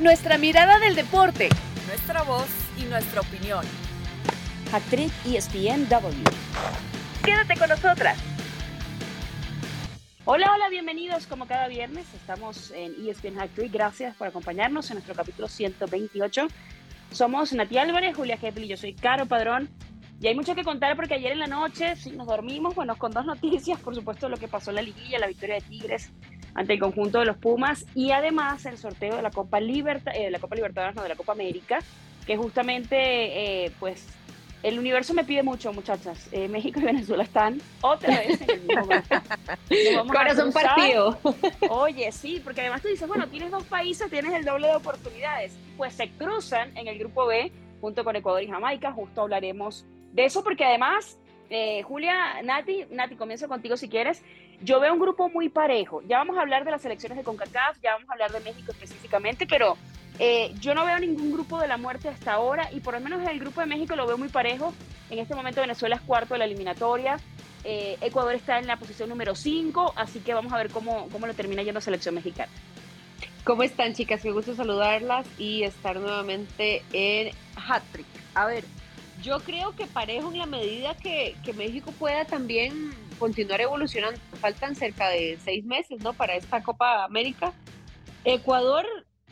Nuestra mirada del deporte. Nuestra voz y nuestra opinión. Actriz ESPNW. Quédate con nosotras. Hola, hola, bienvenidos como cada viernes. Estamos en ESPN Actriz. Gracias por acompañarnos en nuestro capítulo 128. Somos Nati Álvarez, Julia Kepli y yo soy Caro Padrón. Y hay mucho que contar porque ayer en la noche sí, nos dormimos, bueno, con dos noticias, por supuesto, lo que pasó en la liguilla, la victoria de Tigres ante el conjunto de los Pumas y además el sorteo de la Copa Libertad, eh, la Copa Libertadores, no, de la Copa América, que justamente, eh, pues, el universo me pide mucho, muchachas. Eh, México y Venezuela están otra vez en el mismo grupo. Corazón partido. Oye, sí, porque además tú dices, bueno, tienes dos países, tienes el doble de oportunidades. Pues se cruzan en el grupo B junto con Ecuador y Jamaica. Justo hablaremos de eso, porque además, eh, Julia, Nati, Nati, comienzo contigo si quieres. Yo veo un grupo muy parejo. Ya vamos a hablar de las elecciones de CONCACAF, ya vamos a hablar de México específicamente, pero eh, yo no veo ningún grupo de la muerte hasta ahora y por lo menos el grupo de México lo veo muy parejo. En este momento Venezuela es cuarto de la eliminatoria. Eh, Ecuador está en la posición número 5, así que vamos a ver cómo, cómo lo termina yendo selección mexicana. ¿Cómo están, chicas? Me gusta saludarlas y estar nuevamente en Hat-Trick. A ver, yo creo que parejo en la medida que, México pueda también continuar evolucionando. Faltan cerca de seis meses, ¿no? Para esta Copa América. Ecuador,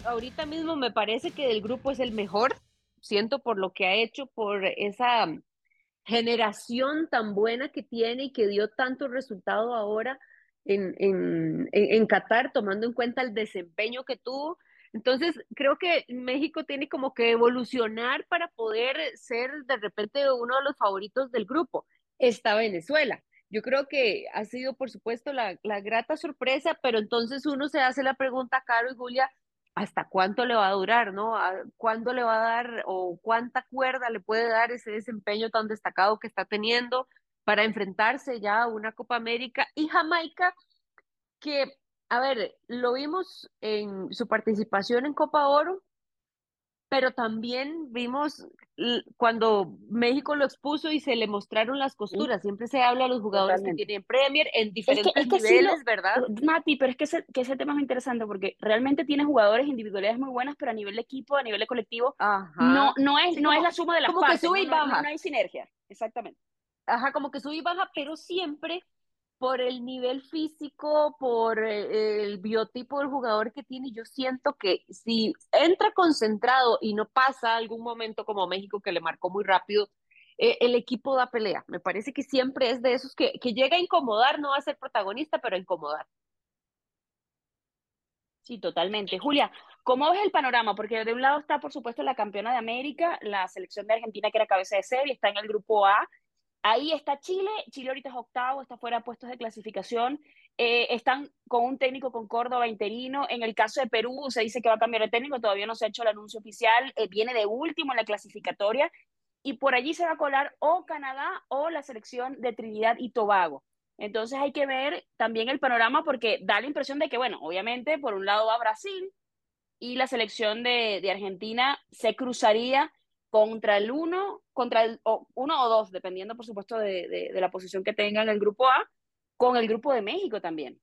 ahorita mismo me parece que del grupo es el mejor. Siento por lo que ha hecho, por esa generación tan buena que tiene y que dio tanto resultado ahora en, en, en Qatar, tomando en cuenta el desempeño que tuvo entonces, creo que México tiene como que evolucionar para poder ser de repente uno de los favoritos del grupo. Está Venezuela. Yo creo que ha sido, por supuesto, la, grata sorpresa, pero entonces uno se hace la pregunta, Caro y Julia, ¿hasta cuánto le va a durar, no? ¿Cuándo le va a dar o cuánta cuerda le puede dar ese desempeño tan destacado que está teniendo para enfrentarse ya a una Copa América? Y Jamaica, que a ver, lo vimos en su participación en Copa Oro, pero también vimos cuando México lo expuso y se le mostraron las costuras. Siempre se habla a los jugadores que tienen Premier en diferentes niveles, ¿verdad? Mati, pero es que ese, que ese tema es muy interesante porque realmente tiene jugadores individualidades muy buenas, pero a nivel de equipo, a nivel de colectivo, no, no, es, no es la suma de las como partes. Que sube y baja. no hay sinergia, exactamente. Ajá, como que sube y baja, pero siempre por el nivel físico, por eh, el biotipo del jugador que tiene, yo siento que si entra concentrado y no pasa algún momento como México que le marcó muy rápido, eh, el equipo da pelea. Me parece que siempre es de esos que, que llega a incomodar, no va a ser protagonista, pero a incomodar. Sí, totalmente. Julia, ¿cómo ves el panorama? Porque de un lado está, por supuesto, la campeona de América, la selección de Argentina que era cabeza de serie, está en el grupo A, Ahí está Chile, Chile ahorita es octavo, está fuera de puestos de clasificación, eh, están con un técnico con Córdoba interino, en el caso de Perú se dice que va a cambiar de técnico, todavía no se ha hecho el anuncio oficial, eh, viene de último en la clasificatoria, y por allí se va a colar o Canadá o la selección de Trinidad y Tobago. Entonces hay que ver también el panorama porque da la impresión de que, bueno, obviamente por un lado va Brasil y la selección de, de Argentina se cruzaría contra el uno, contra el o, uno o dos, dependiendo por supuesto de, de, la posición que tenga en el grupo A, con el grupo de México también.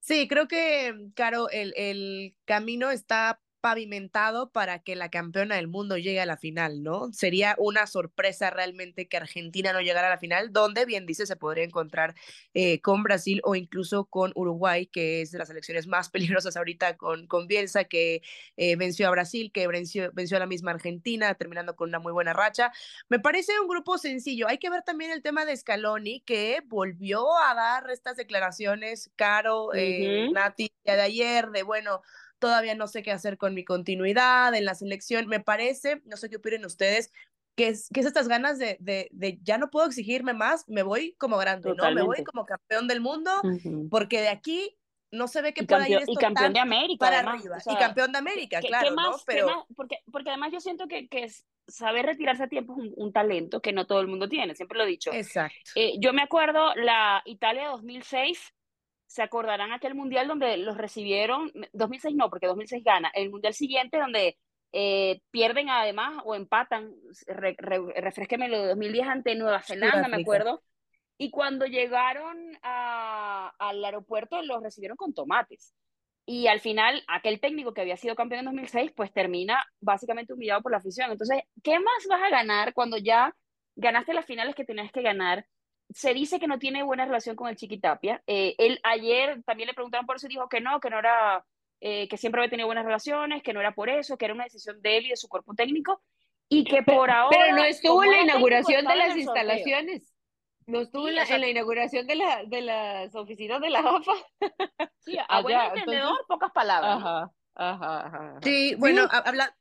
Sí, creo que, Caro, el, el camino está pavimentado para que la campeona del mundo llegue a la final, ¿no? Sería una sorpresa realmente que Argentina no llegara a la final, donde bien dice se podría encontrar eh, con Brasil o incluso con Uruguay, que es de las selecciones más peligrosas ahorita con, con Bielsa, que eh, venció a Brasil, que venció, venció a la misma Argentina, terminando con una muy buena racha. Me parece un grupo sencillo. Hay que ver también el tema de Scaloni, que volvió a dar estas declaraciones, Caro, eh, Nati, de ayer, de bueno, todavía no sé qué hacer con mi continuidad en la selección. Me parece, no sé qué opinen ustedes, que es, que es estas ganas de, de, de, ya no puedo exigirme más, me voy como grande, ¿no? Me voy como campeón del mundo, porque de aquí no se ve que pueda ir esto y campeón de América para arriba. y campeón de América, claro, ¿no? Pero... porque, porque además yo siento que, que saber retirarse a tiempo es un, talento que no todo el mundo tiene, siempre lo he dicho. Exacto. Eh, yo me acuerdo la Italia 2006, se acordarán aquel mundial donde los recibieron, 2006 no, porque 2006 gana, el mundial siguiente donde eh, pierden además o empatan, re, refresqueme lo de 2010 ante Nueva Zelanda, me acuerdo, y cuando llegaron a, al aeropuerto los recibieron con tomates. y al final aquel técnico que había sido campeón en 2006 pues termina básicamente humillado por la afición. Entonces, ¿qué más vas a ganar cuando ya ganaste las finales que tenías que ganar? Se dice que no tiene buena relación con el Chiquitapia. Eh, él ayer también le preguntaron por eso y dijo que no, que no era, eh, que siempre había tenido buenas relaciones, que no era por eso, que era una decisión de él y de su cuerpo técnico y que por ahora... Pero no estuvo en la inauguración de las instalaciones. No estuvo en, la, inauguración de, la, de las oficinas de la AFA. Sí, a buen entendedor, pocas palabras. Ajá. Ajá, Sí, bueno,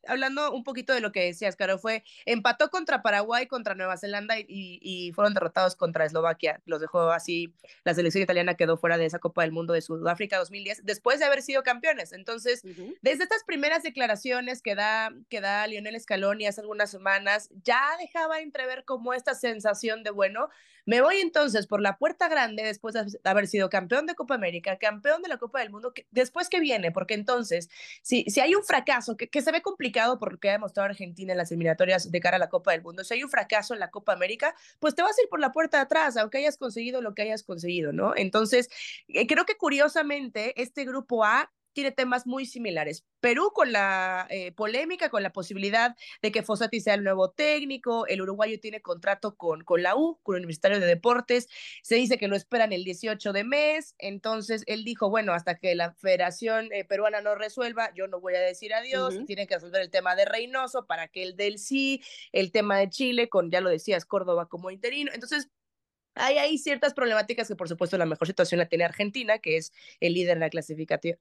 hablando un poquito de lo que decías, Caro, fue empató contra Paraguay, contra Nueva Zelanda y, fueron derrotados contra Eslovaquia. Los dejó así, la selección italiana quedó fuera de esa Copa del Mundo de Sudáfrica 2010, después de haber sido campeones. Entonces, desde estas primeras declaraciones que da, que da Lionel Scaloni hace algunas semanas, ya dejaba entrever como esta sensación de, bueno, me voy entonces por la puerta grande después de haber sido campeón de Copa América, campeón de la Copa del Mundo, después que viene, porque entonces si, si hay un fracaso, que, que se ve complicado por lo que ha demostrado Argentina en las eliminatorias de cara a la Copa del Mundo, si hay un fracaso en la Copa América, pues te vas a ir por la puerta de atrás, aunque hayas conseguido lo que hayas conseguido, ¿no? Entonces, eh, creo que curiosamente este grupo A tiene temas muy similares. Perú con la eh, polémica, con la posibilidad de que Fossati sea el nuevo técnico, el uruguayo tiene contrato con, con la U, con el Universitario de Deportes, se dice que lo esperan el 18 de mes, entonces él dijo, bueno, hasta que la Federación eh, Peruana no resuelva, yo no voy a decir adiós, tienen que resolver el tema de Reynoso para que el del sí, el tema de Chile, con, ya lo decías, Córdoba como interino, entonces hay, hay ciertas problemáticas que por supuesto la mejor situación la tiene Argentina, que es el líder en la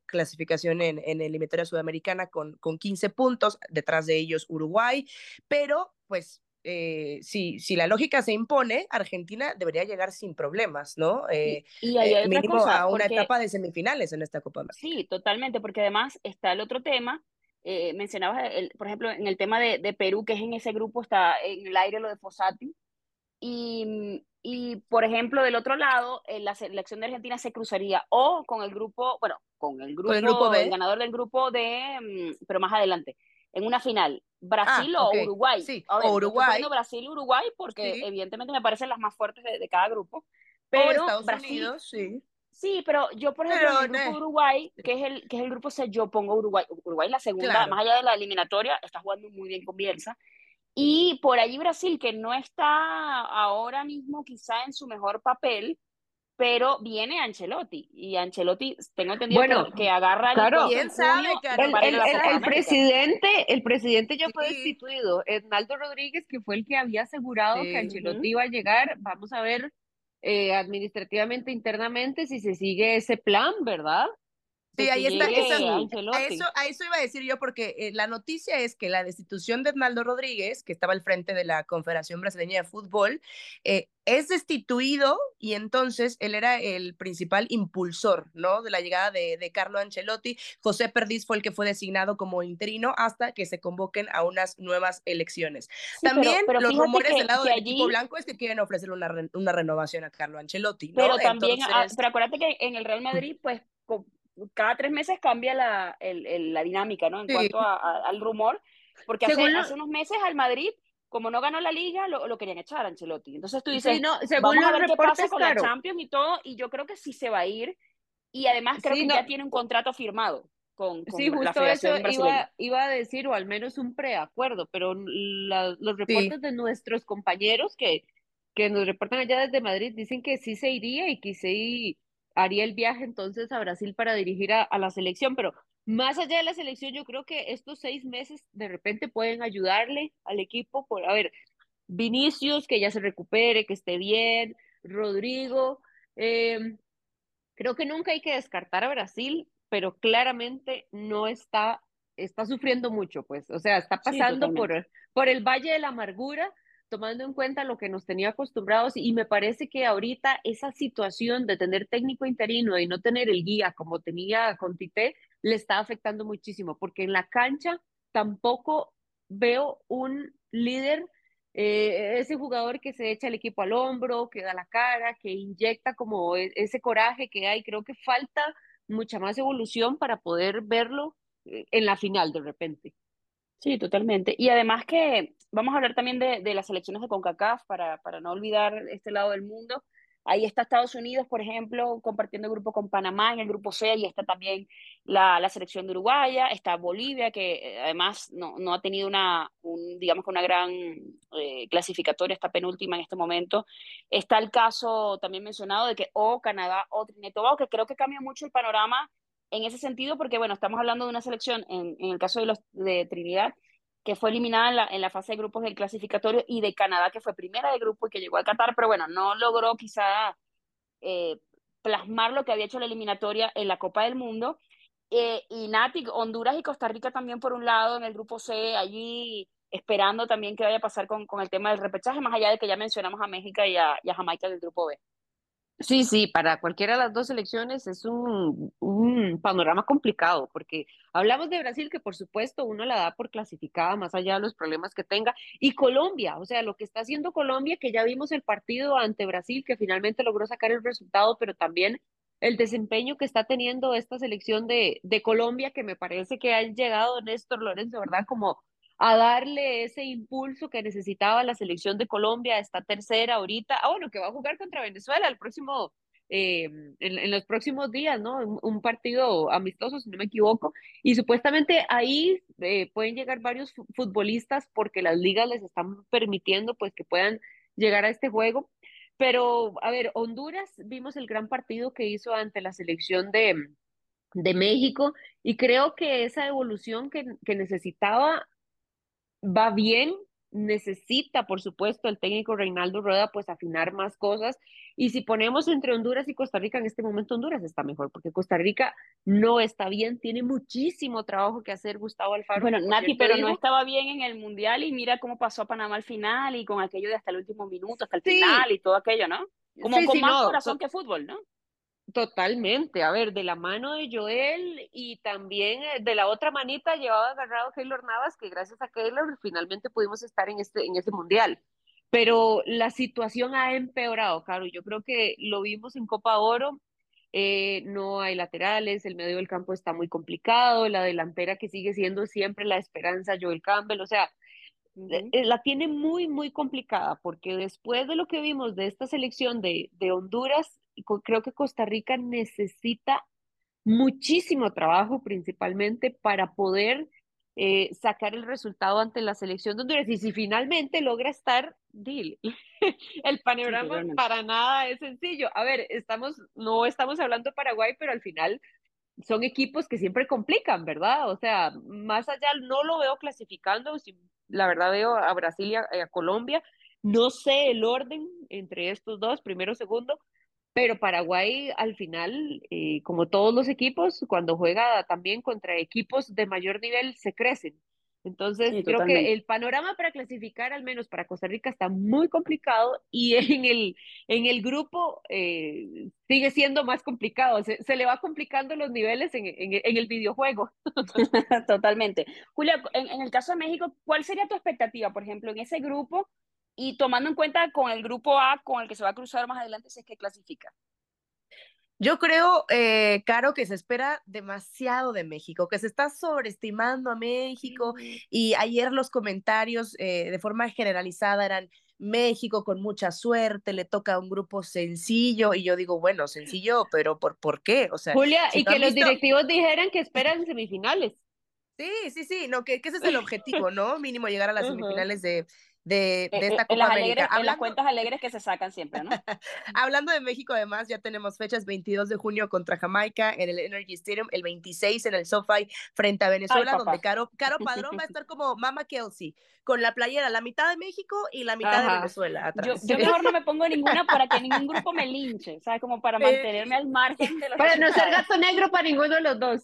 clasificación en, en el eliminatoria sudamericana con, con 15 puntos, detrás de ellos Uruguay, pero pues eh, si, si, la lógica se impone, Argentina debería llegar sin problemas, ¿no? Eh, y, hay eh, mínimo a una etapa de semifinales en esta Copa América. Sí, totalmente, porque además está el otro tema. Eh, mencionabas, el, por ejemplo, en el tema de, de, Perú, que es en ese grupo, está en el aire lo de Fossati. Y, y, por ejemplo, del otro lado, eh, la selección de Argentina se cruzaría o con el grupo, bueno, con el grupo, el, grupo el ganador del grupo de, mm, pero más adelante, en una final, Brasil ah, o Uruguay. Sí, o Uruguay. Brasil y Uruguay porque evidentemente me parecen las más fuertes de, cada grupo. Pero Estados Brasil, Unidos, sí. Sí, pero yo, por ejemplo, en el grupo Uruguay, que es el, que es el grupo C, yo pongo Uruguay. Uruguay la segunda, más allá de la eliminatoria, está jugando muy bien con Bielsa. Y por allí Brasil, que no está ahora mismo quizá en su mejor papel, pero viene Ancelotti. Y Ancelotti tengo entendido que, agarra claro, el, sabe, el, presidente el presidente ya fue destituido. Hernaldo Rodríguez que fue el que había asegurado que Ancelotti iba a llegar vamos a ver eh, administrativamente internamente si se sigue ese plan verdad Sí, ahí está. a, eso, a eso iba a decir yo, porque eh, la noticia es que la destitución de Hernaldo Rodríguez, que estaba al frente de la Confederación Brasileña de Fútbol, eh, es destituido y entonces él era el principal impulsor, ¿no? De la llegada de, de Carlo Ancelotti. José Perdiz fue el que fue designado como interino hasta que se convoquen a unas nuevas elecciones. también los rumores del lado del equipo blanco es que quieren ofrecerle una, una renovación a Carlo Ancelotti, ¿no? Pero también, ah, pero acuérdate que en el Real Madrid, pues cada tres meses cambia la, el, la dinámica, ¿no? En cuanto al rumor, porque hace, hace, unos meses al Madrid, como no ganó la liga, lo, lo querían echar a Ancelotti. Entonces tú dices, no, según vamos a ver qué pasa con la Champions y todo, y yo creo que sí se va a ir, y además creo que ya tiene un contrato firmado. Con, con sí, justo eso iba, iba, a decir, o al menos un preacuerdo, pero los reportes de nuestros compañeros que, que nos reportan allá desde Madrid dicen que sí se iría y que sí haría el viaje entonces a Brasil para dirigir a, la selección, pero más allá de la selección, yo creo que estos seis meses de repente pueden ayudarle al equipo por, a ver, Vinicius, que ya se recupere, que esté bien, Rodrigo, em, creo que nunca hay que descartar a Brasil, pero claramente no está, está sufriendo mucho, pues, o sea, está pasando por, por el Valle de la Amargura tomando en cuenta lo que nos tenía acostumbrados y me parece que ahorita esa situación de tener técnico interino y no tener el guía como tenía con Tite le está afectando muchísimo porque en la cancha tampoco veo un líder, eh, ese jugador que se echa el equipo al hombro, que da la cara, que inyecta como e, ese coraje que hay, creo que falta mucha más evolución para poder verlo eh, en la final de repente. Sí, totalmente. Y además que vamos a hablar también de, de las elecciones de CONCACAF para, para no olvidar este lado del mundo. Ahí está Estados Unidos, por ejemplo, compartiendo el grupo con Panamá en el grupo C, y está también la, la selección de Uruguaya, está Bolivia, que eh, además no, no ha tenido una, un, digamos, una gran eh, clasificatoria, está penúltima en este momento. Está el caso también mencionado de que o Canadá o Trinidad que creo que cambia mucho el panorama en ese sentido, porque bueno, estamos hablando de una selección, en, en el caso de, los, de Trinidad, que fue eliminada en la, en la, fase de grupos del clasificatorio, y de Canadá, que fue primera de grupo y que llegó a Qatar, pero bueno, no logró quizá eh, plasmar lo que había hecho la eliminatoria en la Copa del Mundo. Eh, y Nati, Honduras y Costa Rica también por un lado en el grupo C, allí esperando también que vaya a pasar con, con el tema del repechaje, más allá de que ya mencionamos a México y y a Jamaica del grupo B. Sí, sí, para cualquiera de las dos selecciones es un, un, panorama complicado, porque hablamos de Brasil, que por supuesto uno la da por clasificada, más allá de los problemas que tenga, y Colombia, o sea, lo que está haciendo Colombia, que ya vimos el partido ante Brasil, que finalmente logró sacar el resultado, pero también el desempeño que está teniendo esta selección de, de Colombia, que me parece que ha llegado Néstor Lorenzo, ¿verdad? Como a darle ese impulso que necesitaba la selección de Colombia, esta tercera ahorita, ah, bueno, que va a jugar contra Venezuela el próximo, eh, en, en, los próximos días, ¿no? Un, un, partido amistoso, si no me equivoco, y supuestamente ahí eh, pueden llegar varios futbolistas porque las ligas les están permitiendo pues que puedan llegar a este juego. Pero, a ver, Honduras, vimos el gran partido que hizo ante la selección de, de México y creo que esa evolución que, que necesitaba va bien, necesita, por supuesto, el técnico Reinaldo Rueda, pues afinar más cosas. Y si ponemos entre Honduras y Costa Rica, en este momento Honduras está mejor, porque Costa Rica no está bien, tiene muchísimo trabajo que hacer Gustavo Alfaro. Bueno, Nati, pero no estaba bien en el Mundial y mira cómo pasó a Panamá al final y con aquello de hasta el último minuto, hasta el sí. final y todo aquello, ¿no? Como sí, con sí, más no, corazón que fútbol, ¿no? Totalmente, a ver, de la mano de Joel y también eh, de la otra manita llevaba agarrado Keylor Navas, que gracias a Keylor finalmente pudimos estar en este, en ese mundial. Pero la situación ha empeorado, claro, yo creo que lo vimos en Copa Oro, eh, no hay laterales, el medio del campo está muy complicado, la delantera que sigue siendo siempre la esperanza Joel Campbell, o sea, uh -huh. la tiene muy, muy complicada, porque después de lo que vimos de esta selección de, de Honduras, creo que Costa Rica necesita muchísimo trabajo principalmente para poder eh, sacar el resultado ante la selección de Honduras. Y si finalmente logra estar, dile, el panorama sí, para nada es sencillo. A ver, estamos, no estamos hablando de Paraguay, pero al final son equipos que siempre complican, ¿verdad? O sea, más allá no lo veo clasificando, la verdad veo a Brasil y a, Colombia. No sé el orden entre estos dos, primero, segundo, pero Paraguay al final, eh, como todos los equipos, cuando juega también contra equipos de mayor nivel, se crecen. Entonces, sí, creo totalmente. que el panorama para clasificar, al menos para Costa Rica, está muy complicado y en el, en el grupo eh, sigue siendo más complicado. Se, se, le va complicando los niveles en, en, en el videojuego. Totalmente. Julia, en, en el caso de México, ¿cuál sería tu expectativa, por ejemplo, en ese grupo? y tomando en cuenta con el grupo A con el que se va a cruzar más adelante si es que clasifica. Yo creo, eh, Caro, que se espera demasiado de México, que se está sobreestimando a México y ayer los comentarios eh, de forma generalizada eran México con mucha suerte, le toca a un grupo sencillo y yo digo, bueno, sencillo, pero ¿por, por qué? O sea, Julia, si y que los directivos dijeran que esperan semifinales. Sí, sí, sí, no, que, que ese es el objetivo, ¿no? Mínimo llegar a las uh -huh. semifinales de, de, de, esta en Copa las América. Alegres, Hablando... En las cuentas alegres que se sacan siempre, ¿no? Hablando de México, además, ya tenemos fechas 22 de junio contra Jamaica en el Energy Stadium, el 26 en el SoFi frente a Venezuela, Ay, donde Caro, Caro Padrón va a estar como Mama Kelsey, con la playera, la mitad de México y la mitad Ajá. de Venezuela. Atrás. Yo, yo, mejor no me pongo ninguna para que ningún grupo me linche, ¿sabes? Como para mantenerme al margen de los Para no ser gato negro para ninguno de los dos.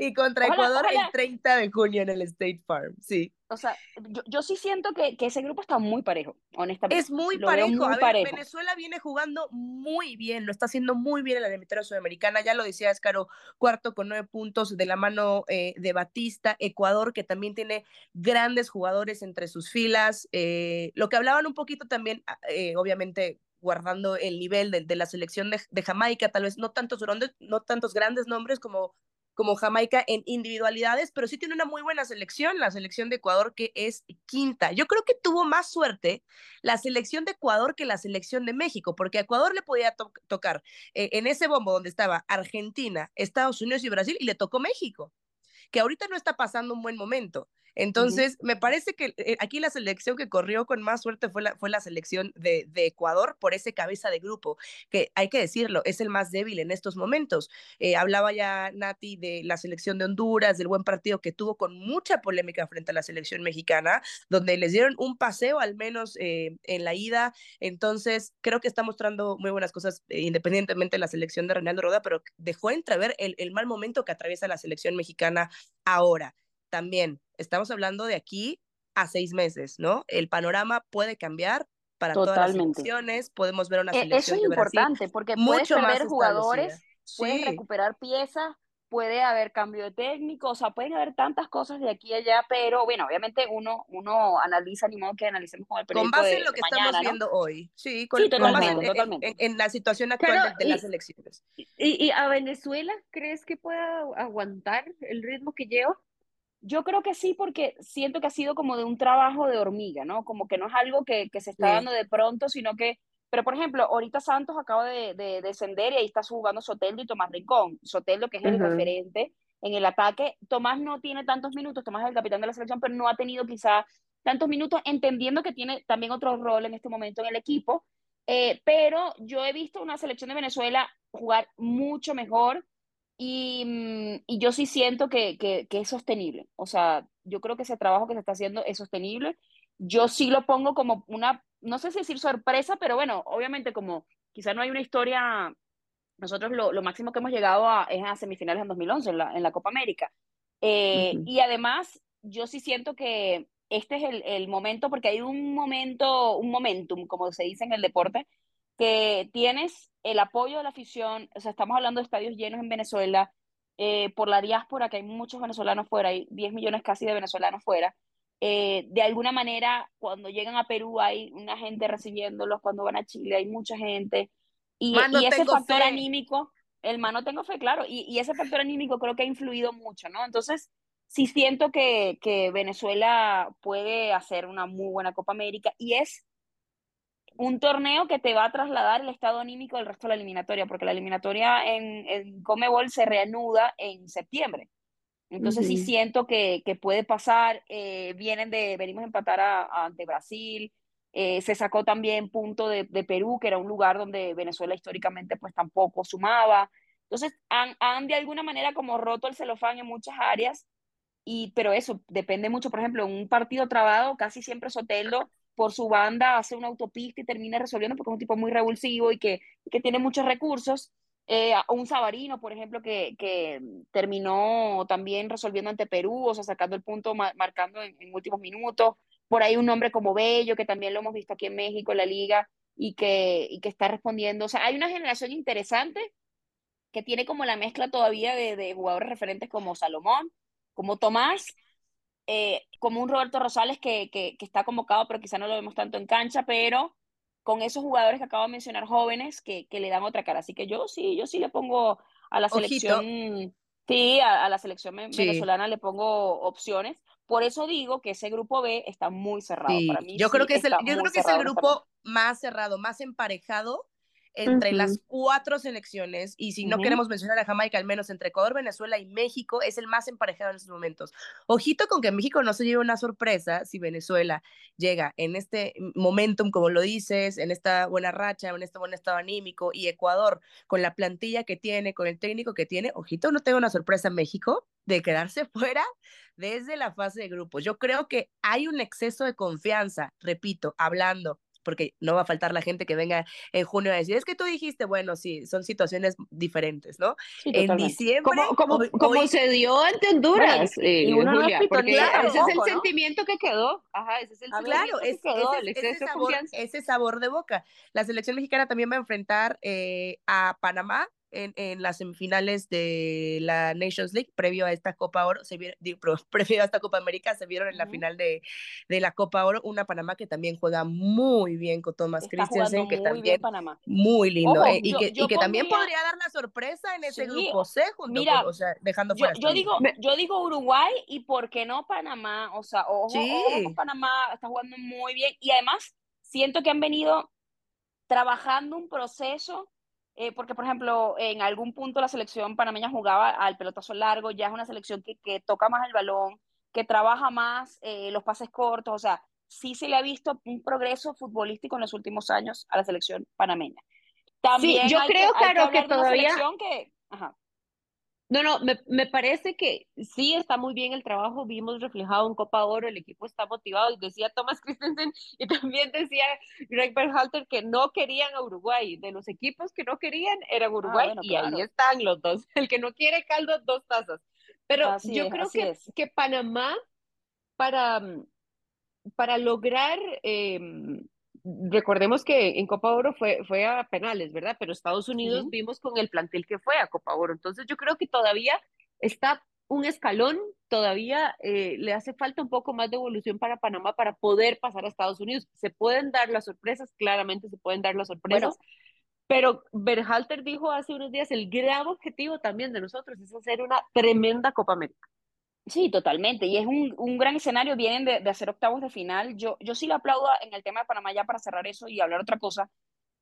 Y contra ojalá, Ecuador ojalá. el 30 de junio en el State Farm, sí. O sea, yo, yo sí siento que, que, ese grupo está muy parejo, honestamente. Es muy parejo. Muy a ver, parejo. Venezuela viene jugando muy bien, lo está haciendo muy bien en la eliminatoria sudamericana. Ya lo decía Escaro, cuarto con nueve puntos de la mano eh, de Batista. Ecuador, que también tiene grandes jugadores entre sus filas. Eh, lo que hablaban un poquito también, eh, obviamente, guardando el nivel de, de la selección de, de, Jamaica, tal vez no tantos, no tantos grandes nombres como como Jamaica en individualidades, pero sí tiene una muy buena selección, la selección de Ecuador que es quinta. Yo creo que tuvo más suerte la selección de Ecuador que la selección de México, porque a Ecuador le podía tocar eh, en ese bombo donde estaba Argentina, Estados Unidos y Brasil y le tocó México, que ahorita no está pasando un buen momento. Entonces, me parece que eh, aquí la selección que corrió con más suerte fue la, fue la selección de, de, Ecuador por ese cabeza de grupo, que hay que decirlo, es el más débil en estos momentos. Eh, hablaba ya Nati de la selección de Honduras, del buen partido que tuvo con mucha polémica frente a la selección mexicana, donde les dieron un paseo al menos eh, en la ida. Entonces, creo que está mostrando muy buenas cosas, independientemente de la selección de Reinaldo Roda, pero dejó entrever el, el mal momento que atraviesa la selección mexicana ahora también estamos hablando de aquí a seis meses, ¿no? El panorama puede cambiar para todas las selecciones, podemos ver una e, selección Eso es importante, porque puedes perder jugadores, puedes recuperar piezas, puede haber cambio de técnico, o sea, pueden haber tantas cosas de aquí a allá, pero bueno, obviamente uno, uno analiza, ni modo que analicemos con el periódico Con base en lo que estamos viendo hoy, sí, con, sí, totalmente, totalmente. En, la situación actual de, las elecciones. Y, y, a Venezuela crees que pueda aguantar el ritmo que lleva? Yo creo que sí, porque siento que ha sido como de un trabajo de hormiga, ¿no? Como que no es algo que, que se está dando de pronto, sino que, pero por ejemplo, ahorita Santos acaba de, de, descender y ahí está jugando Soteldo y Tomás Rincón. Soteldo, que es el referente en el ataque. Tomás no tiene tantos minutos, Tomás es el capitán de la selección, pero no ha tenido quizá tantos minutos, entendiendo que tiene también otro rol en este momento en el equipo. Eh, pero yo he visto una selección de Venezuela jugar mucho mejor Mm, y, yo sí siento que, que, es sostenible. O sea, yo creo que ese trabajo que se está haciendo es sostenible. Yo sí lo pongo como una, no sé si decir sorpresa, pero bueno, obviamente como quizá no hay una historia, nosotros lo, lo máximo que hemos llegado a, es a semifinales en 2011 en la, en la Copa América. Eh, y además, yo sí siento que este es el, el momento, porque hay un momento, un momentum, como se dice en el deporte, que tienes el apoyo de la afición, o sea, estamos hablando de estadios llenos en Venezuela, eh, por la diáspora, que hay muchos venezolanos fuera, hay 10 millones casi de venezolanos fuera, eh, de alguna manera, cuando llegan a Perú hay una gente recibiéndolos, cuando van a Chile hay mucha gente, y, y ese factor anímico, el mano tengo fe, claro, y, y, ese factor anímico creo que ha influido mucho, ¿no? Entonces, sí siento que, que Venezuela puede hacer una muy buena Copa América, y es un torneo que te va a trasladar el estado anímico del resto de la eliminatoria, porque la eliminatoria en, en Comebol se reanuda en septiembre. Entonces sí siento que, que puede pasar, eh, vienen de, venimos a empatar a, ante Brasil, eh, se sacó también punto de, de, Perú, que era un lugar donde Venezuela históricamente pues tampoco sumaba. Entonces han, han de alguna manera como roto el celofán en muchas áreas, y, pero eso depende mucho, por ejemplo, en un partido trabado, casi siempre Soteldo por su banda hace una autopista y termina resolviendo porque es un tipo muy revulsivo y que, que tiene muchos recursos. Eh, un Sabarino, por ejemplo, que, que, terminó también resolviendo ante Perú, o sea, sacando el punto, marcando en, últimos minutos. Por ahí un hombre como Bello, que también lo hemos visto aquí en México, en la liga, y que, y que está respondiendo. O sea, hay una generación interesante que tiene como la mezcla todavía de, de jugadores referentes como Salomón, como Tomás, eh, como un Roberto Rosales que, que, está convocado, pero quizá no lo vemos tanto en cancha, pero con esos jugadores que acabo de mencionar jóvenes que, que le dan otra cara. Así que yo sí, yo sí le pongo a la selección, sí, a, la selección venezolana le pongo opciones. Por eso digo que ese grupo B está muy cerrado para mí. Yo creo que es el, yo creo que es el grupo más cerrado, más emparejado entre las cuatro selecciones, y si no queremos mencionar a Jamaica, al menos entre Ecuador, Venezuela y México, es el más emparejado en estos momentos. Ojito con que México no se lleve una sorpresa si Venezuela llega en este momentum, como lo dices, en esta buena racha, en este buen estado anímico, y Ecuador con la plantilla que tiene, con el técnico que tiene, ojito, no tengo una sorpresa México de quedarse fuera desde la fase de grupos. Yo creo que hay un exceso de confianza, repito, hablando porque no va a faltar la gente que venga en junio a decir, es que tú dijiste, bueno, sí, son situaciones diferentes, ¿no? en diciembre. Como, como, se dio ante Honduras, eh, Julia, porque ese es el sentimiento que quedó. Ajá, ese es el claro, es, que quedó, ese, sabor, ese, sabor, de boca. La selección mexicana también va a enfrentar eh, a Panamá en, en, las semifinales de la Nations League, previo a esta Copa Oro, se vieron, digo, previo a esta Copa América, se vieron en la final de, de, la Copa Oro, una Panamá que también juega muy bien con Thomas Christensen, que muy también bien Panamá. muy lindo, Ojo, eh, y yo- que, yo y que también podría dar la sorpresa en ese Sí, grupo C, junto mira, con- o sea, dejando Yo, fuera a yo Estados digo, yo digo Uruguay y por qué no Panamá, o sea, ojo, Sí. ojo Panamá está jugando muy bien y además siento que han venido trabajando un proceso, eh, porque por ejemplo en algún punto la selección panameña jugaba al pelotazo largo, ya es una selección que, que toca más el balón, que trabaja más eh, los pases cortos, o sea, sí se le ha visto un progreso futbolístico en los últimos años a la selección panameña. También yo hay creo, que, hay Caro, que todavía- que, ajá, No, no, me, me parece que sí está muy bien el trabajo, vimos reflejado en Copa Oro, el equipo está motivado, y decía Thomas Christensen y también decía Greg Berhalter que no querían a Uruguay, de los equipos que no querían eran Uruguay, bueno, y claro. ahí están los dos, el que no quiere caldo, dos tazas. Pero Así yo es, creo que, es. que Panamá, para, para lograr, eh, recordemos que en Copa Oro fue, fue a penales, ¿verdad? Pero Estados Unidos vimos con el plantel que fue a Copa Oro. Entonces yo creo que todavía está un escalón, todavía eh, le hace falta un poco más de evolución para Panamá para poder pasar a Estados Unidos. Se pueden dar las sorpresas, claramente se pueden dar las sorpresas. Bueno. pero Berhalter dijo hace unos días, el gran objetivo también de nosotros es hacer una tremenda Copa América. Sí, totalmente. Y es un, un gran escenario. Vienen de, de hacer octavos de final. Yo, yo sí le aplaudo en el tema de Panamá ya para cerrar eso y hablar otra cosa.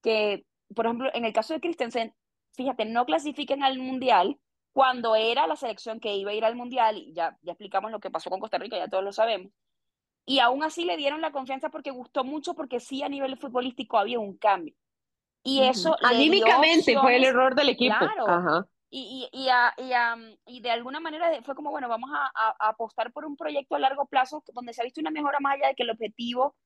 Que, por ejemplo, en el caso de Christensen, fíjate, no clasifiquen al Mundial cuando era la selección que iba a ir al Mundial. Y ya, ya explicamos lo que pasó con Costa Rica, ya todos lo sabemos. Y aún así le dieron la confianza porque gustó mucho, porque sí a nivel futbolístico había un cambio. Y eso le dio Anímicamente fue el error del equipo. Claro. Ajá. Y, y, y, a- y, a- y de alguna manera fue como, bueno, vamos a, apostar por un proyecto a largo plazo donde se ha visto una mejora más allá de que el objetivo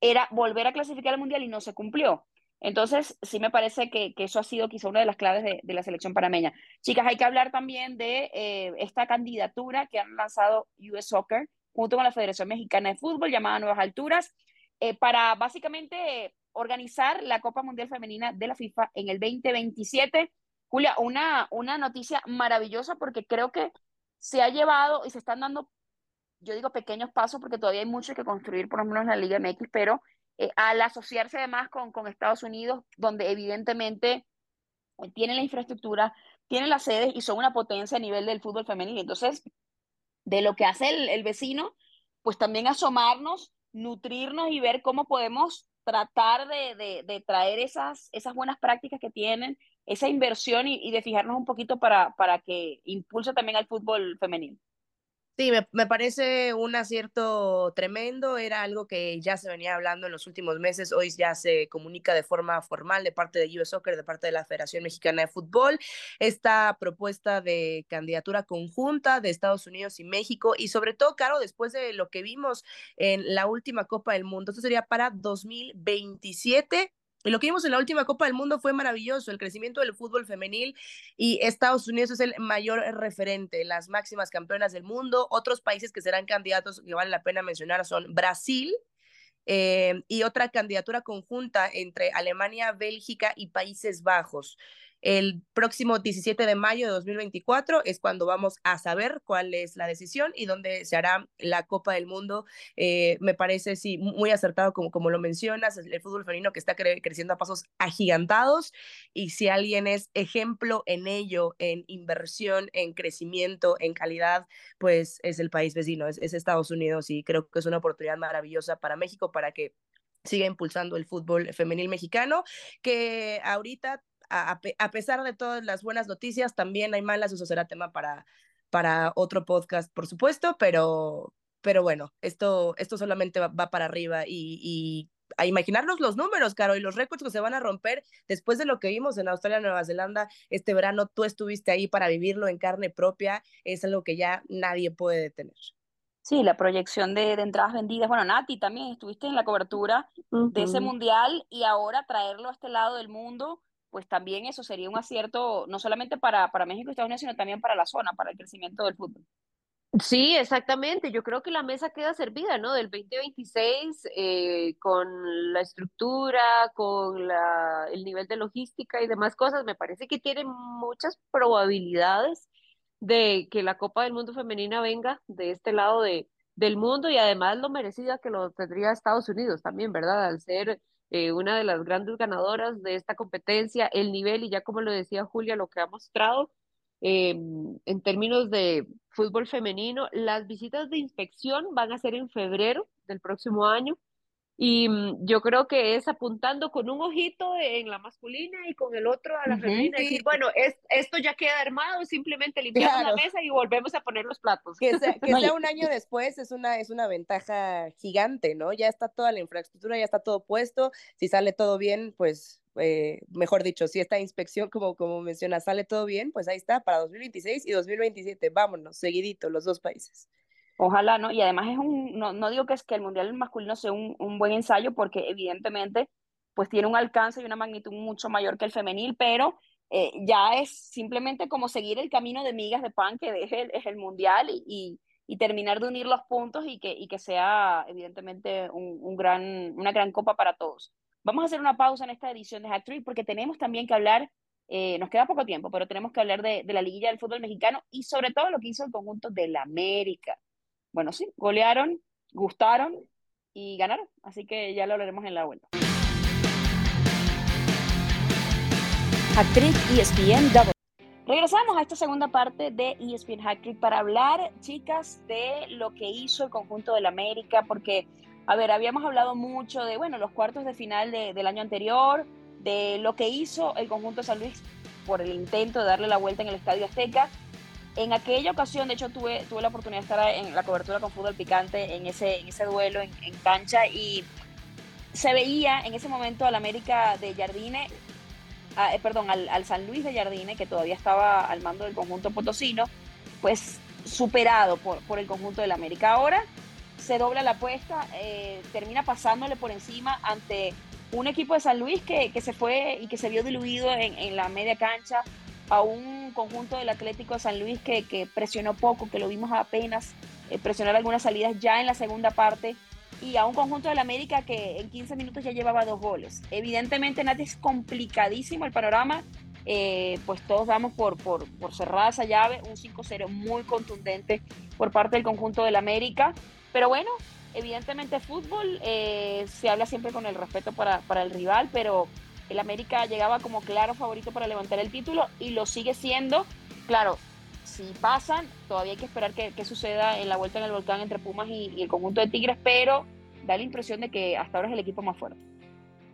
era volver a clasificar al Mundial y no se cumplió. Entonces, sí me parece que, que eso ha sido quizá una de las claves de, de la selección panameña. Chicas, hay que hablar también de eh, esta candidatura que han lanzado US Soccer junto con la Federación Mexicana de Fútbol llamada Nuevas Alturas eh, para básicamente organizar la Copa Mundial Femenina de la FIFA en el 2027. Julia, una, una noticia maravillosa porque creo que se ha llevado y se están dando, yo digo pequeños pasos porque todavía hay mucho que construir, por lo menos en la Liga MX, pero eh, al asociarse además con, con Estados Unidos, donde evidentemente eh, tienen la infraestructura, tienen las sedes y son una potencia a nivel del fútbol femenino. Entonces, de lo que hace el, el vecino, pues también asomarnos, nutrirnos y ver cómo podemos tratar de, de, de traer esas, esas buenas prácticas que tienen, esa inversión y, y de fijarnos un poquito para, para que impulse también al fútbol femenino. Sí, me, me parece un acierto tremendo, era algo que ya se venía hablando en los últimos meses, hoy ya se comunica de forma formal de parte de US Soccer, de parte de la Federación Mexicana de Fútbol, esta propuesta de candidatura conjunta de Estados Unidos y México y sobre todo, Caro, después de lo que vimos en la última Copa del Mundo, esto sería para 2027. Y lo que vimos en la última Copa del Mundo fue maravilloso, el crecimiento del fútbol femenil y Estados Unidos es el mayor referente, las máximas campeonas del mundo. Otros países que serán candidatos que vale la pena mencionar son Brasil, eh, y otra candidatura conjunta entre Alemania, Bélgica y Países Bajos. El próximo 17 de mayo de 2024 es cuando vamos a saber cuál es la decisión y dónde se hará la Copa del Mundo. Eh, me parece, sí, muy acertado como, como lo mencionas, el, fútbol femenino que está cre creciendo a pasos agigantados y si alguien es ejemplo en ello, en inversión, en crecimiento, en calidad, pues es el país vecino, es, es Estados Unidos y creo que es una oportunidad maravillosa para México para que siga impulsando el fútbol femenil mexicano, que ahorita a, a, pesar de todas las buenas noticias, también hay malas, eso será tema para, para otro podcast, por supuesto, pero, pero bueno, esto, esto solamente va, va para arriba y, y, a imaginarnos los números, Caro, y los récords que se van a romper después de lo que vimos en Australia, Nueva Zelanda este verano, tú estuviste ahí para vivirlo en carne propia, es algo que ya nadie puede detener. Sí, la proyección de, de, entradas vendidas. Bueno, Nati, también estuviste en la cobertura uh -huh. de ese mundial y ahora traerlo a este lado del mundo pues también eso sería un acierto no solamente para, para México y Estados Unidos, sino también para la zona, para el crecimiento del fútbol. Sí, exactamente. Yo creo que la mesa queda servida, ¿no? Del 2026, eh, con la estructura, con la, el nivel de logística y demás cosas, me parece que tiene muchas probabilidades de que la Copa del Mundo Femenina venga de este lado de, del mundo y además lo merecida que lo tendría Estados Unidos también, ¿verdad? Al ser eh, una de las grandes ganadoras de esta competencia, el nivel y ya como lo decía Julia, lo que ha mostrado eh, en términos de fútbol femenino, las visitas de inspección van a ser en febrero del próximo año y mm, yo creo que es apuntando con un ojito en la masculina y con el otro a la femenina. Decir, bueno, es, esto ya queda armado, simplemente limpiamos la mesa y volvemos a poner los platos. Que sea, que sea un año después es una, es una ventaja gigante, ¿no? Ya está toda la infraestructura, ya está todo puesto. Si sale todo bien, pues, eh, mejor dicho, si esta inspección, como, como menciona, sale todo bien, pues ahí está, para 2026 y 2027. Vámonos, seguidito, los dos países. Ojalá, ¿no? Y además es un, no, no digo que es que el Mundial masculino sea un, un, buen ensayo, porque evidentemente pues tiene un alcance y una magnitud mucho mayor que el femenil, pero eh, ya es simplemente como seguir el camino de migas de pan que es el, es el Mundial y, y, terminar de unir los puntos y que, y que sea evidentemente un, un, gran, una gran copa para todos. Vamos a hacer una pausa en esta edición de Hat Trick porque tenemos también que hablar, eh, nos queda poco tiempo, pero tenemos que hablar de, de la liguilla del fútbol mexicano y sobre todo lo que hizo el conjunto del América bueno, sí, golearon, gustaron y ganaron. Así que ya lo hablaremos en la vuelta. Actriz ESPN Double. Regresamos a esta segunda parte de ESPN Hacktrick para hablar, chicas, de lo que hizo el conjunto del América, porque, a ver, habíamos hablado mucho de, bueno, los cuartos de final de, del año anterior, de lo que hizo el conjunto de San Luis por el intento de darle la vuelta en el Estadio Azteca, en aquella ocasión, de hecho, tuve, tuve la oportunidad de estar en la cobertura con fútbol picante en ese, en ese duelo en, cancha y se veía en ese momento al América de Jardine, eh, perdón, al, San Luis de Jardine, que todavía estaba al mando del conjunto potosino, pues superado por, por el conjunto del América. Ahora se dobla la apuesta, eh, termina pasándole por encima ante un equipo de San Luis que, que se fue y que se vio diluido en, en la media cancha, a un conjunto del Atlético de San Luis que, presionó poco, que lo vimos apenas eh, presionar algunas salidas ya en la segunda parte, y a un conjunto del América que en 15 minutos ya llevaba dos goles. Evidentemente, Nati, es complicadísimo el panorama, eh, pues todos vamos por, por, por cerrada esa llave, un 5-0 muy contundente por parte del conjunto del América, pero bueno, evidentemente fútbol, eh, se habla siempre con el respeto para, para el rival, pero el América llegaba como claro favorito para levantar el título y lo sigue siendo. Claro, si pasan, todavía hay que esperar qué suceda en la vuelta en el volcán entre Pumas y, y, el conjunto de Tigres, pero da la impresión de que hasta ahora es el equipo más fuerte.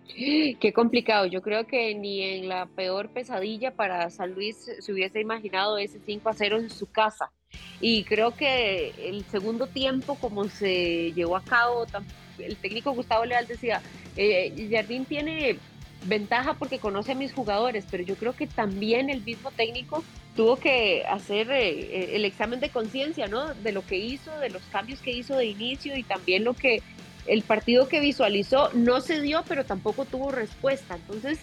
Qué complicado. Yo creo que ni en la peor pesadilla para San Luis se hubiese imaginado ese 5 a 0 en su casa. Y creo que el segundo tiempo, como se llevó a cabo, el técnico Gustavo Leal decía, eh, Jardín tiene ventaja porque conoce a mis jugadores, pero yo creo que también el mismo técnico tuvo que hacer eh, eh, el examen de conciencia, ¿no? De lo que hizo, de los cambios que hizo de inicio y también lo que el partido que visualizó no se dio, pero tampoco tuvo respuesta. Entonces,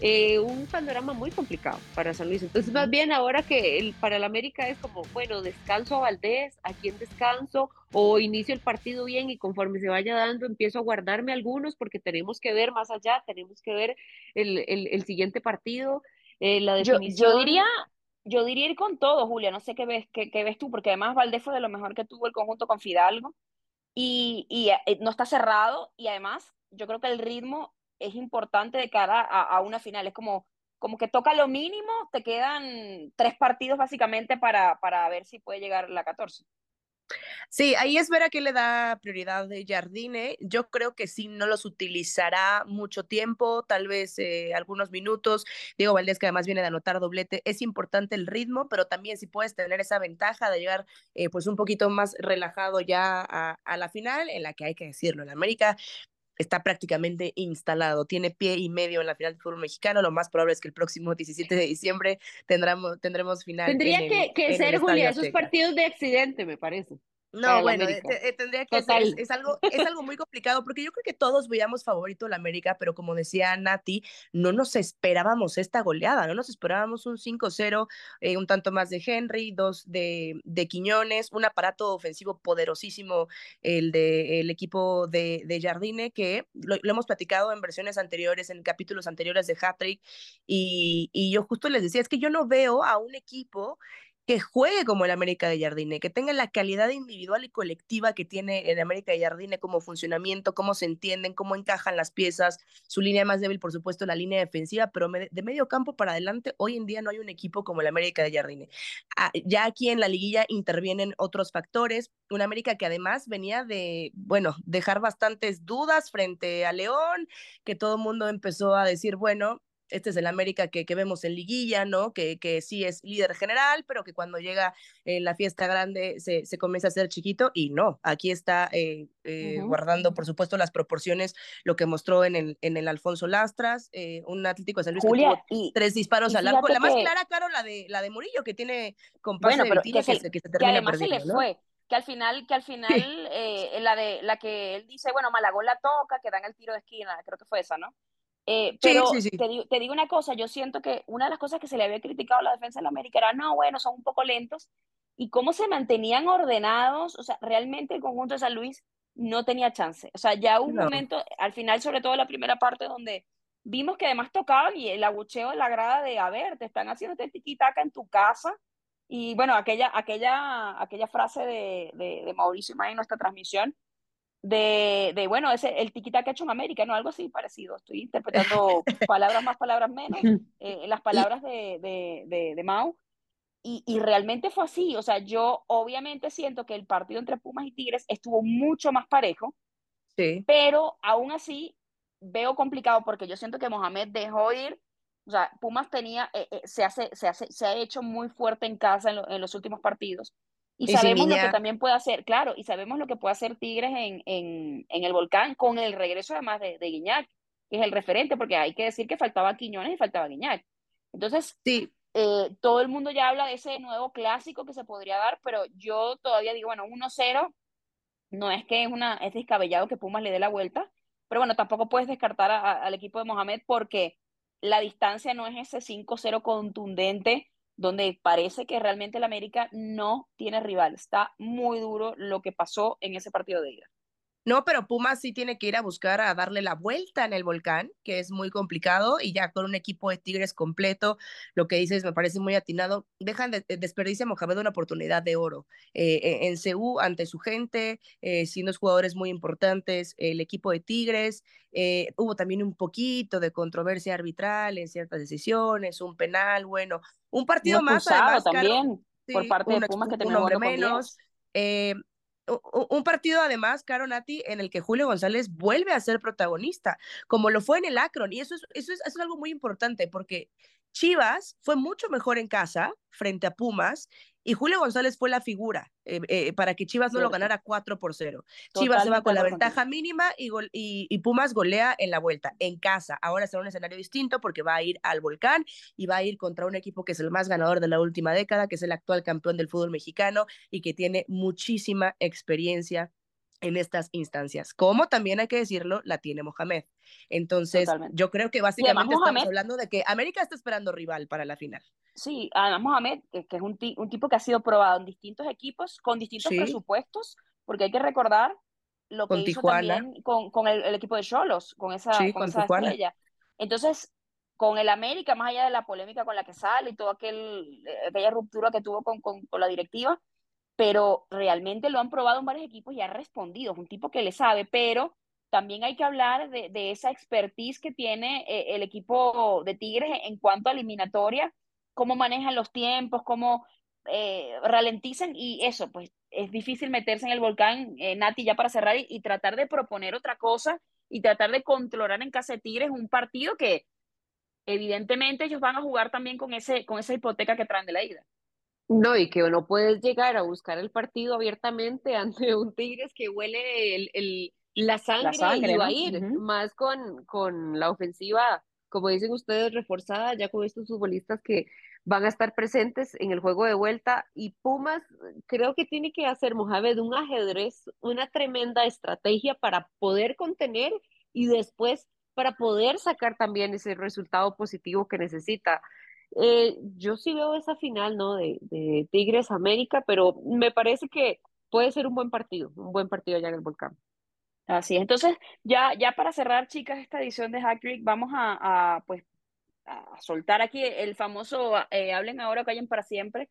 eh, un panorama muy complicado para San Luis. Entonces, más bien ahora que el, para el América es como, bueno, descanso a Valdés, a quién descanso, o inicio el partido bien y conforme se vaya dando empiezo a guardarme algunos porque tenemos que ver más allá, tenemos que ver el, el, el siguiente partido, eh, la definición. Yo, yo, diría... Yo diría ir con todo, Julia, no sé qué ves, qué, qué ves tú, porque además Valdés fue de lo mejor que tuvo el conjunto con Fidalgo y, y eh, no está cerrado y además yo creo que el ritmo es importante de cara a, a, una final. Es como, como que toca lo mínimo, te quedan tres partidos básicamente para, para ver si puede llegar la 14. Sí, ahí es ver a qué le da prioridad de Jardine. Yo creo que sí, no los utilizará mucho tiempo, tal vez eh, algunos minutos. Diego Valdés, que además viene de anotar doblete, es importante el ritmo, pero también si puedes tener esa ventaja de llegar eh, pues un poquito más relajado ya a, a, la final, en la que hay que decirlo, en América está prácticamente instalado, tiene pie y medio en la final del fútbol mexicano, lo más probable es que el próximo 17 de diciembre tendremos, tendremos final. Tendría que, que ser, Julia, esos partidos de accidente, me parece. No, bueno, eh, tendría que ser, es, algo, es algo muy complicado porque yo creo que todos veíamos favorito la América, pero como decía Nati, no nos esperábamos esta goleada, no nos esperábamos un 5-0, eh, un tanto más de Henry, dos de, de Quiñones, un aparato ofensivo poderosísimo, el del el equipo de, de Jardine, que lo, hemos platicado en versiones anteriores, en capítulos anteriores de Hattrick, y, y yo justo les decía, es que yo no veo a un equipo que juegue como el América de Jardine, que tenga la calidad individual y colectiva que tiene el América de Jardine como funcionamiento, cómo se entienden, cómo encajan las piezas, su línea más débil, por supuesto, la línea defensiva, pero de medio campo para adelante, hoy en día no hay un equipo como el América de Jardine. Ah, ya aquí en la liguilla intervienen otros factores, un América que además venía de, bueno, dejar bastantes dudas frente a León, que todo el mundo empezó a decir, bueno, este es el América que, que vemos en liguilla, ¿no? Que, que sí es líder general, pero que cuando llega en la fiesta grande se, se comienza a hacer chiquito y no, aquí está eh, eh, guardando, por supuesto, las proporciones, lo que mostró en el, en el Alfonso Lastras, eh, un Atlético de San Luis que tuvo tres disparos al arco, la más clara, claro, la de, la de Murillo, que tiene compás bueno, pero que, se, que, además se le fue que al final, que al final la de la que él dice, bueno, Malagón la toca, que dan el tiro de esquina, creo que fue esa, ¿no? Eh, pero Te, digo, una cosa, yo siento que una de las cosas que se le había criticado a la defensa de la América era, no, bueno, son un poco lentos, y cómo se mantenían ordenados, o sea, realmente el conjunto de San Luis no tenía chance. O sea, ya hubo un momento, al final, sobre todo la primera parte, donde vimos que además tocaban y el abucheo en la grada de, a ver, te están haciendo este tiquitaca en tu casa. Y bueno, aquella, aquella, aquella frase de, de, de Mauricio May en nuestra transmisión, de, de, bueno, ese, el tiquita que ha hecho en América, ¿no? Algo así parecido. Estoy interpretando palabras más, palabras menos, eh, las palabras de, de, de, de Mao. Y, y, realmente fue así. O sea, yo obviamente siento que el partido entre Pumas y Tigres estuvo mucho más parejo, sí. pero aún así veo complicado porque yo siento que Mohamed dejó ir. O sea, Pumas tenía, eh, eh, se, hace, se, hace, se ha hecho muy fuerte en casa en, lo, en los últimos partidos y, sabemos lo que también puede hacer, claro, y sabemos lo que puede hacer Tigres en, en, en el volcán con el regreso además de, de, Guiñac, que es el referente, porque hay que decir que faltaba Quiñones y faltaba Guiñac. Entonces, sí. eh, todo el mundo ya habla de ese nuevo clásico que se podría dar, pero yo todavía digo, bueno, 1-0, no es que es, una, es descabellado que Pumas le dé la vuelta, pero bueno, tampoco puedes descartar al equipo de Mohamed porque la distancia no es ese 5-0 contundente donde parece que realmente el América no tiene rival. Está muy duro lo que pasó en ese partido de ida. No, pero Pumas sí tiene que ir a buscar a darle la vuelta en el volcán, que es muy complicado, y ya con un equipo de Tigres completo, lo que dices me parece muy atinado. Dejan de, desperdicia a Mohamed una oportunidad de oro eh, e, en CU ante su gente, eh, siendo jugadores muy importantes, el equipo de Tigres. Eh, hubo también un poquito de controversia arbitral en ciertas decisiones, un penal, bueno, un partido más. Además, también por parte de Pumas que terminó menos. Eh, un partido además, Caro Nati, en el que Julio González vuelve a ser protagonista, como lo fue en el Akron. Y eso es, eso es, eso es algo muy importante porque Chivas fue mucho mejor en casa frente a Pumas y Julio González fue la figura eh, eh, para que Chivas no lo ganara 4 por 0. Chivas se va con la ventaja mínima y, y, Pumas golea en la vuelta, en casa. Ahora será un escenario distinto porque va a ir al volcán y va a ir contra un equipo que es el más ganador de la última década, que es el actual campeón del fútbol mexicano y que tiene muchísima experiencia en estas instancias. Como también hay que decirlo, la tiene Mohamed. Entonces, yo creo que básicamente estamos hablando de que América está esperando rival para la final. Sí, además Mohamed, que, es un, un, tipo que ha sido probado en distintos equipos, con distintos presupuestos, porque hay que recordar lo que hizo también con, con el, equipo de Cholos, con esa, con, esa estrella. Entonces, con el América, más allá de la polémica con la que sale y toda aquel, eh, aquella ruptura que tuvo con, con, con la directiva, pero realmente lo han probado en varios equipos y ha respondido. Es un tipo que le sabe, pero también hay que hablar de, de esa expertise que tiene eh, el equipo de Tigres en cuanto a eliminatoria, cómo manejan los tiempos, cómo eh, ralentizan y eso, pues es difícil meterse en el volcán, eh, Nati, ya para cerrar y, tratar de proponer otra cosa y tratar de controlar en casa de Tigres un partido que evidentemente ellos van a jugar también con, ese, con esa hipoteca que traen de la ida. No, y que no puedes llegar a buscar el partido abiertamente ante un Tigres que huele el, el la, sangre y va a ir, más con, con la ofensiva, como dicen ustedes, reforzada, ya con estos futbolistas que van a estar presentes en el juego de vuelta. Y Pumas creo que tiene que hacer Mohamed un ajedrez, una tremenda estrategia para poder contener y después para poder sacar también ese resultado positivo que necesita. Eh, yo sí veo esa final, ¿no? De, de, Tigres América, pero me parece que puede ser un buen partido, un buen partido allá en el volcán. Así es. Entonces, ya, ya para cerrar, chicas, esta edición de Hack Trick, vamos a, a, pues, a soltar aquí el famoso eh, hablen ahora, callen para siempre.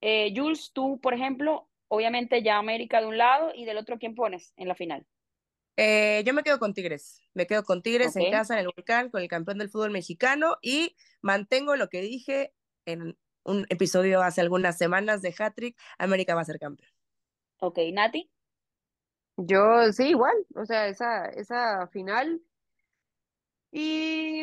Eh, Jules, tú, por ejemplo, obviamente ya América de un lado y del otro, ¿quién pones en la final? Eh, yo me quedo con Tigres. Me quedo con Tigres en casa, en el volcán, con el campeón del fútbol mexicano y mantengo lo que dije en un episodio hace algunas semanas de Hattrick, América va a ser campeón. Ok, Nati. Yo sí, igual, o sea, esa, esa final. Y,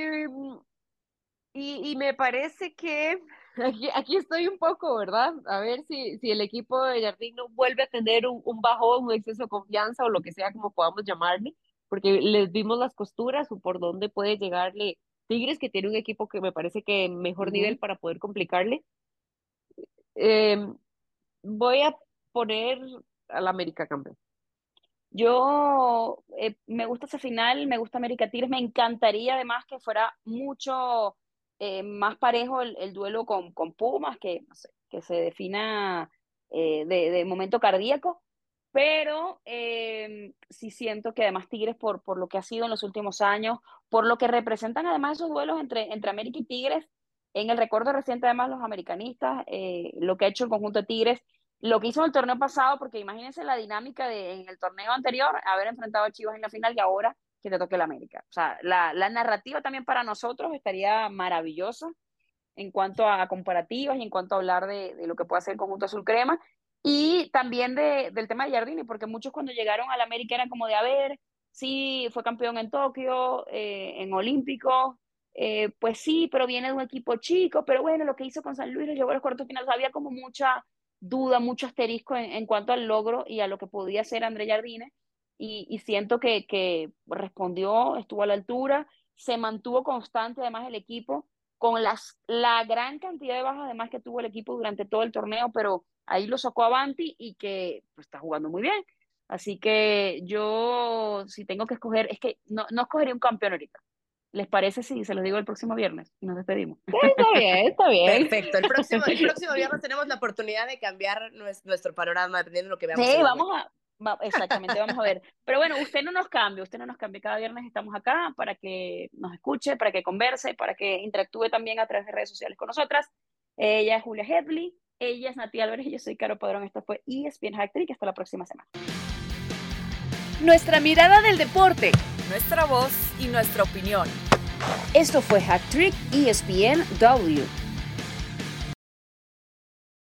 y, y me parece que aquí, aquí estoy un poco, ¿verdad? A ver si, si el equipo de Jardín no vuelve a tener un, un bajón, un exceso de confianza o lo que sea como podamos llamarle, porque les vimos las costuras o por dónde puede llegarle Tigres, que tiene un equipo que me parece que mejor nivel para poder complicarle. Em, voy a poner al América campeón. Yo eh, me gusta esa final, me gusta América Tigres, me encantaría además que fuera mucho eh, más parejo el, el, duelo con, Pumas, que, no sé, que se defina eh, de, momento cardíaco, pero eh, sí siento que además Tigres, por, lo que ha sido en los últimos años, por lo que representan además esos duelos entre, América y Tigres, en el recuerdo reciente además los americanistas, eh, lo que ha hecho el conjunto de Tigres, lo que hizo el torneo pasado, porque imagínense la dinámica de en el torneo anterior, haber enfrentado a Chivas en la final y ahora que te toque la América. O sea, la, la narrativa también para nosotros estaría maravillosa en cuanto a comparativas y en cuanto a hablar de, de lo que puede hacer el conjunto azul crema y también de, del tema de Jardini, porque muchos cuando llegaron a la América eran como de, a ver, sí, fue campeón en Tokio, eh, en Olímpicos, eh, pues sí, pero viene de un equipo chico, pero bueno, lo que hizo con San Luis lo llevó a los cuartos finales, había como mucha duda, mucho asterisco en, en, cuanto al logro y a lo que podía hacer André Jardine, y, y siento que, que respondió, estuvo a la altura, se mantuvo constante además el equipo, con las, la gran cantidad de bajas además que tuvo el equipo durante todo el torneo, pero ahí lo sacó Avanti y que pues, está jugando muy bien. Así que yo, si tengo que escoger, es que no, no escogería un campeón ahorita. ¿Les parece si se los digo el próximo viernes y nos despedimos? Está bien, está bien. Perfecto. El próximo, el próximo viernes tenemos la oportunidad de cambiar nuestro panorama dependiendo de lo que veamos. Sí, vamos a, exactamente, vamos a ver. Pero bueno, usted no nos cambie, usted no nos cambie. Cada viernes estamos acá para que nos escuche, para que converse, para que interactúe también a través de redes sociales con nosotras. Ella es Julia Hedley, ella es Nati Álvarez y yo soy Caro Padrón. Esto fue ESPN Hack Trick. Hasta la próxima semana. Nuestra mirada del deporte, nuestra voz y nuestra opinión. Esto fue Hack Trick ESPN W.